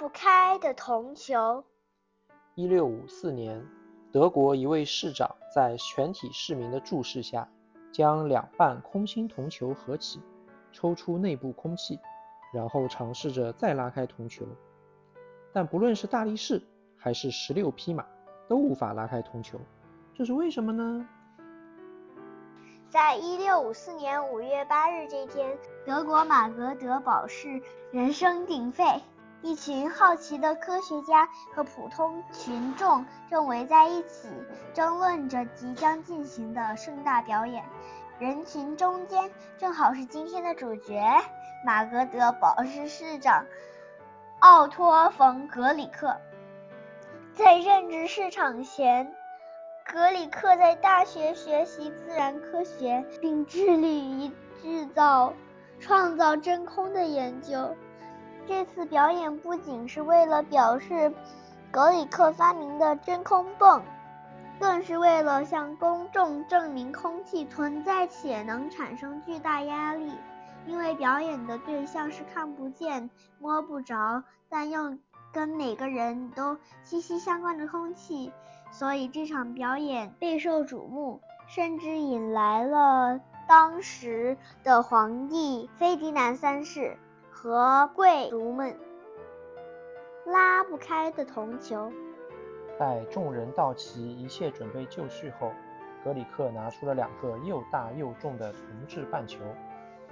不开的铜球。一六五四年，德国一位市长在全体市民的注视下，将两半空心铜球合起，抽出内部空气，然后尝试着再拉开铜球。但不论是大力士还是十六匹马，都无法拉开铜球。这是为什么呢？在一六五四年五月八日这天，德国马格德堡市人声鼎沸，一群好奇的科学家和普通群众正围在一起，争论着即将进行的盛大表演。人群中间正好是今天的主角——马格德堡市市长奥托·冯·格里克。在任职市长前。格里克在大学学习自然科学，并致力于制造、创造真空的研究。这次表演不仅是为了表示格里克发明的真空泵，更是为了向公众证明空气存在且能产生巨大压力。因为表演的对象是看不见、摸不着，但又跟每个人都息息相关的空气。所以这场表演备受瞩目，甚至引来了当时的皇帝斐迪南三世和贵族们。拉不开的铜球。待众人到齐，一切准备就绪后，格里克拿出了两个又大又重的铜制半球，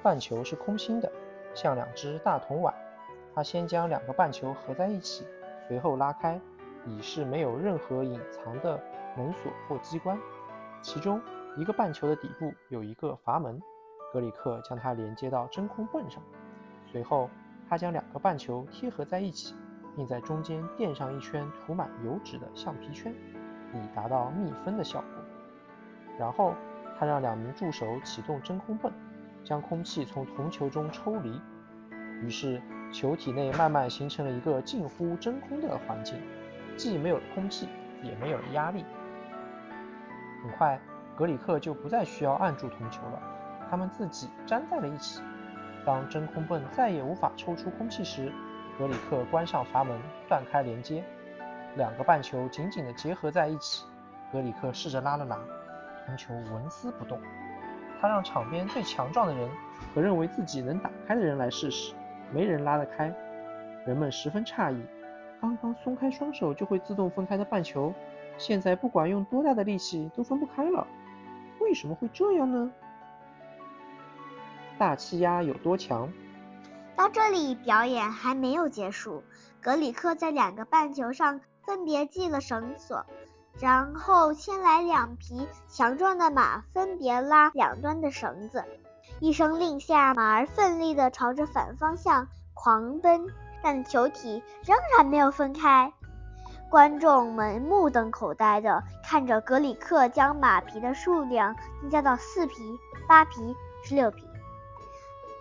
半球是空心的，像两只大铜碗。他先将两个半球合在一起，随后拉开。已是没有任何隐藏的门锁或机关，其中一个半球的底部有一个阀门，格里克将它连接到真空泵上，随后他将两个半球贴合在一起，并在中间垫上一圈涂满油脂的橡皮圈，以达到密封的效果。然后他让两名助手启动真空泵，将空气从铜球中抽离，于是球体内慢慢形成了一个近乎真空的环境。既没有了空气，也没有了压力。很快，格里克就不再需要按住铜球了，它们自己粘在了一起。当真空泵再也无法抽出空气时，格里克关上阀门，断开连接，两个半球紧紧地结合在一起。格里克试着拉了拉，铜球纹丝不动。他让场边最强壮的人和认为自己能打开的人来试试，没人拉得开。人们十分诧异。刚刚松开双手就会自动分开的半球，现在不管用多大的力气都分不开了。为什么会这样呢？大气压有多强？到这里，表演还没有结束。格里克在两个半球上分别系了绳索，然后牵来两匹强壮的马，分别拉两端的绳子。一声令下，马儿奋力地朝着反方向狂奔。但球体仍然没有分开，观众们目瞪口呆地看着格里克将马匹的数量增加到四匹、八匹、十六匹，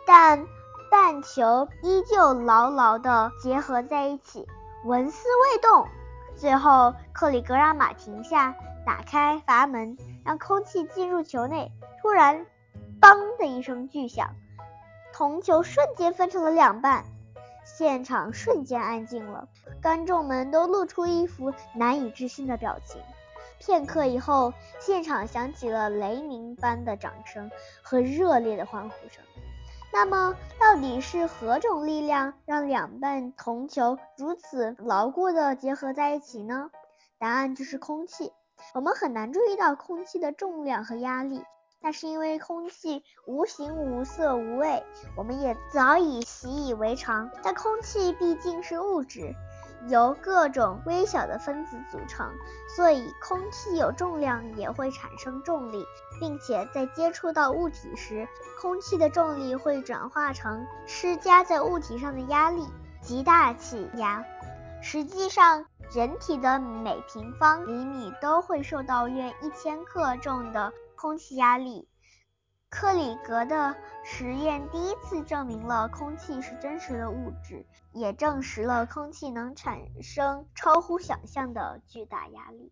但半球依旧牢牢地结合在一起，纹丝未动。最后，克里格让马停下，打开阀门，让空气进入球内。突然，梆的一声巨响，铜球瞬间分成了两半。现场瞬间安静了，观众们都露出一副难以置信的表情。片刻以后，现场响起了雷鸣般的掌声和热烈的欢呼声。那么，到底是何种力量让两半铜球如此牢固地结合在一起呢？答案就是空气。我们很难注意到空气的重量和压力。那是因为空气无形无色无味，我们也早已习以为常。但空气毕竟是物质，由各种微小的分子组成，所以空气有重量也会产生重力，并且在接触到物体时，空气的重力会转化成施加在物体上的压力，即大气压。实际上，人体的每平方厘米都会受到约一千克重的。空气压力，克里格的实验第一次证明了空气是真实的物质，也证实了空气能产生超乎想象的巨大压力。